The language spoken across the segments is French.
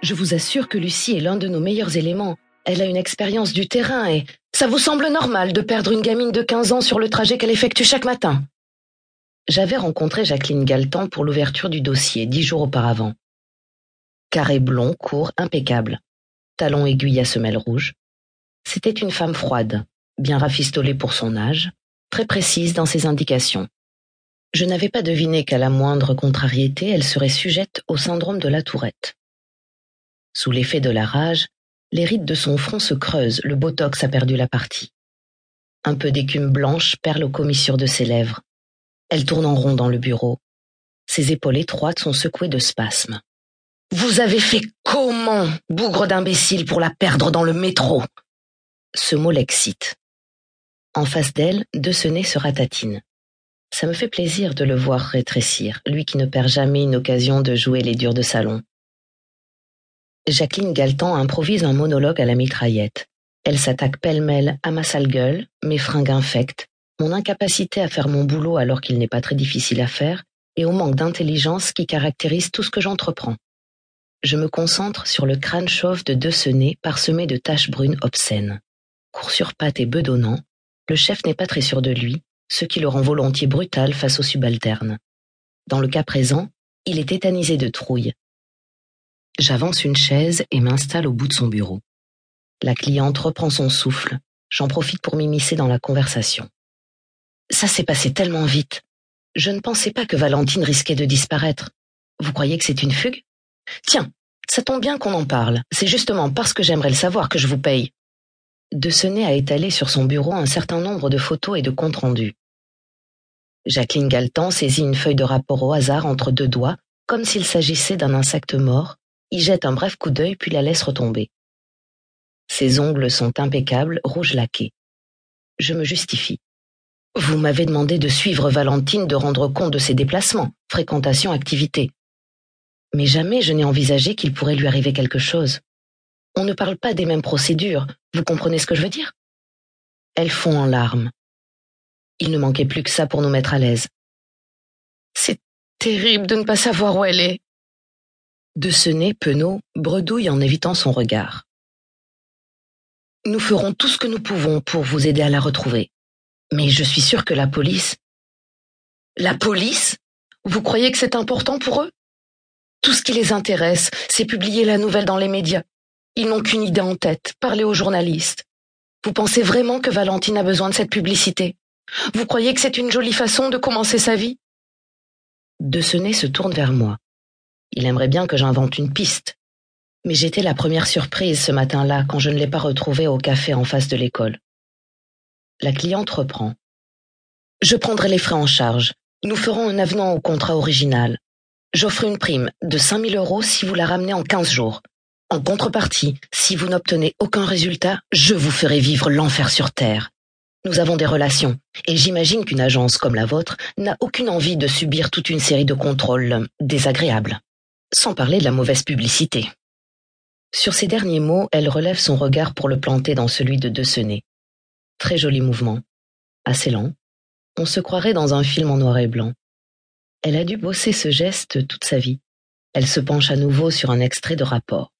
Je vous assure que Lucie est l'un de nos meilleurs éléments. Elle a une expérience du terrain et ça vous semble normal de perdre une gamine de 15 ans sur le trajet qu'elle effectue chaque matin J'avais rencontré Jacqueline Galtan pour l'ouverture du dossier dix jours auparavant. Carré blond, court, impeccable. Talons aiguilles à semelles rouges. C'était une femme froide, bien rafistolée pour son âge, très précise dans ses indications. Je n'avais pas deviné qu'à la moindre contrariété, elle serait sujette au syndrome de la tourette. Sous l'effet de la rage, les rides de son front se creusent, le botox a perdu la partie. Un peu d'écume blanche perle aux commissures de ses lèvres. Elle tourne en rond dans le bureau. Ses épaules étroites sont secouées de spasmes. Vous avez fait comment, bougre d'imbécile, pour la perdre dans le métro? Ce mot l'excite. En face d'elle, De se ratatine. Ça me fait plaisir de le voir rétrécir, lui qui ne perd jamais une occasion de jouer les durs de salon. Jacqueline Galtan improvise un monologue à la mitraillette. Elle s'attaque pêle-mêle à ma sale gueule, mes fringues infectes, mon incapacité à faire mon boulot alors qu'il n'est pas très difficile à faire, et au manque d'intelligence qui caractérise tout ce que j'entreprends. Je me concentre sur le crâne chauve de Decenay parsemé de taches brunes obscènes. Court sur pattes et bedonnant, le chef n'est pas très sûr de lui, ce qui le rend volontiers brutal face aux subalternes. Dans le cas présent, il est tétanisé de trouille. J'avance une chaise et m'installe au bout de son bureau. La cliente reprend son souffle. J'en profite pour m'immiscer dans la conversation. Ça s'est passé tellement vite. Je ne pensais pas que Valentine risquait de disparaître. Vous croyez que c'est une fugue? Tiens, ça tombe bien qu'on en parle. C'est justement parce que j'aimerais le savoir que je vous paye. De a étalé sur son bureau un certain nombre de photos et de comptes rendus. Jacqueline Galtan saisit une feuille de rapport au hasard entre deux doigts, comme s'il s'agissait d'un insecte mort, y jette un bref coup d'œil puis la laisse retomber. Ses ongles sont impeccables, rouge laqués. Je me justifie. Vous m'avez demandé de suivre Valentine, de rendre compte de ses déplacements, fréquentation, activité. Mais jamais je n'ai envisagé qu'il pourrait lui arriver quelque chose. On ne parle pas des mêmes procédures, vous comprenez ce que je veux dire? Elle fond en larmes. Il ne manquait plus que ça pour nous mettre à l'aise. C'est terrible de ne pas savoir où elle est. De Penaud bredouille en évitant son regard. Nous ferons tout ce que nous pouvons pour vous aider à la retrouver. Mais je suis sûre que la police... La police Vous croyez que c'est important pour eux? Tout ce qui les intéresse, c'est publier la nouvelle dans les médias. Ils n'ont qu'une idée en tête, parler aux journalistes. Vous pensez vraiment que Valentine a besoin de cette publicité? Vous croyez que c'est une jolie façon de commencer sa vie? De nez se tourne vers moi. Il aimerait bien que j'invente une piste. Mais j'étais la première surprise ce matin-là quand je ne l'ai pas retrouvée au café en face de l'école. La cliente reprend. Je prendrai les frais en charge. Nous ferons un avenant au contrat original. J'offre une prime de 5000 euros si vous la ramenez en 15 jours. En contrepartie, si vous n'obtenez aucun résultat, je vous ferai vivre l'enfer sur Terre. Nous avons des relations, et j'imagine qu'une agence comme la vôtre n'a aucune envie de subir toute une série de contrôles désagréables. Sans parler de la mauvaise publicité. Sur ces derniers mots, elle relève son regard pour le planter dans celui de Decenay. Très joli mouvement. Assez lent. On se croirait dans un film en noir et blanc. Elle a dû bosser ce geste toute sa vie. Elle se penche à nouveau sur un extrait de rapport.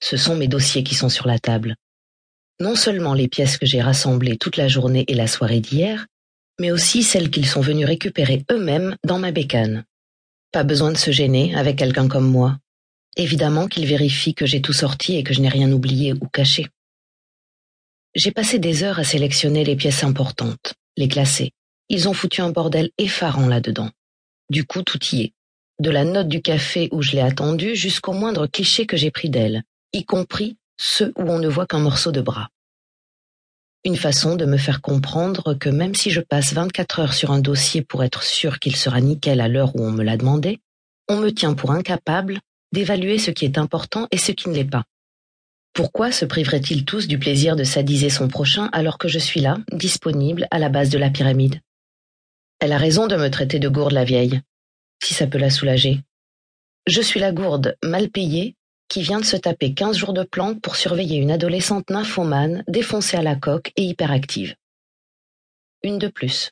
Ce sont mes dossiers qui sont sur la table. Non seulement les pièces que j'ai rassemblées toute la journée et la soirée d'hier, mais aussi celles qu'ils sont venus récupérer eux-mêmes dans ma bécane. Pas besoin de se gêner avec quelqu'un comme moi. Évidemment qu'il vérifie que j'ai tout sorti et que je n'ai rien oublié ou caché. J'ai passé des heures à sélectionner les pièces importantes, les classer. Ils ont foutu un bordel effarant là-dedans. Du coup, tout y est. De la note du café où je l'ai attendue jusqu'au moindre cliché que j'ai pris d'elle, y compris ceux où on ne voit qu'un morceau de bras. Une façon de me faire comprendre que même si je passe 24 heures sur un dossier pour être sûr qu'il sera nickel à l'heure où on me l'a demandé, on me tient pour incapable d'évaluer ce qui est important et ce qui ne l'est pas. Pourquoi se priveraient-ils tous du plaisir de sadiser son prochain alors que je suis là, disponible, à la base de la pyramide? Elle a raison de me traiter de gourde la vieille, si ça peut la soulager. Je suis la gourde, mal payée, qui vient de se taper quinze jours de planque pour surveiller une adolescente nymphomane défoncée à la coque et hyperactive. Une de plus.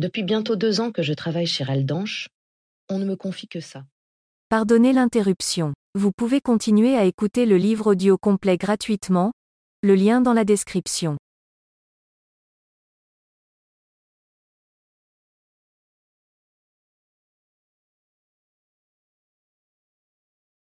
Depuis bientôt deux ans que je travaille chez Aldanche, on ne me confie que ça. Pardonnez l'interruption. Vous pouvez continuer à écouter le livre audio complet gratuitement, le lien dans la description.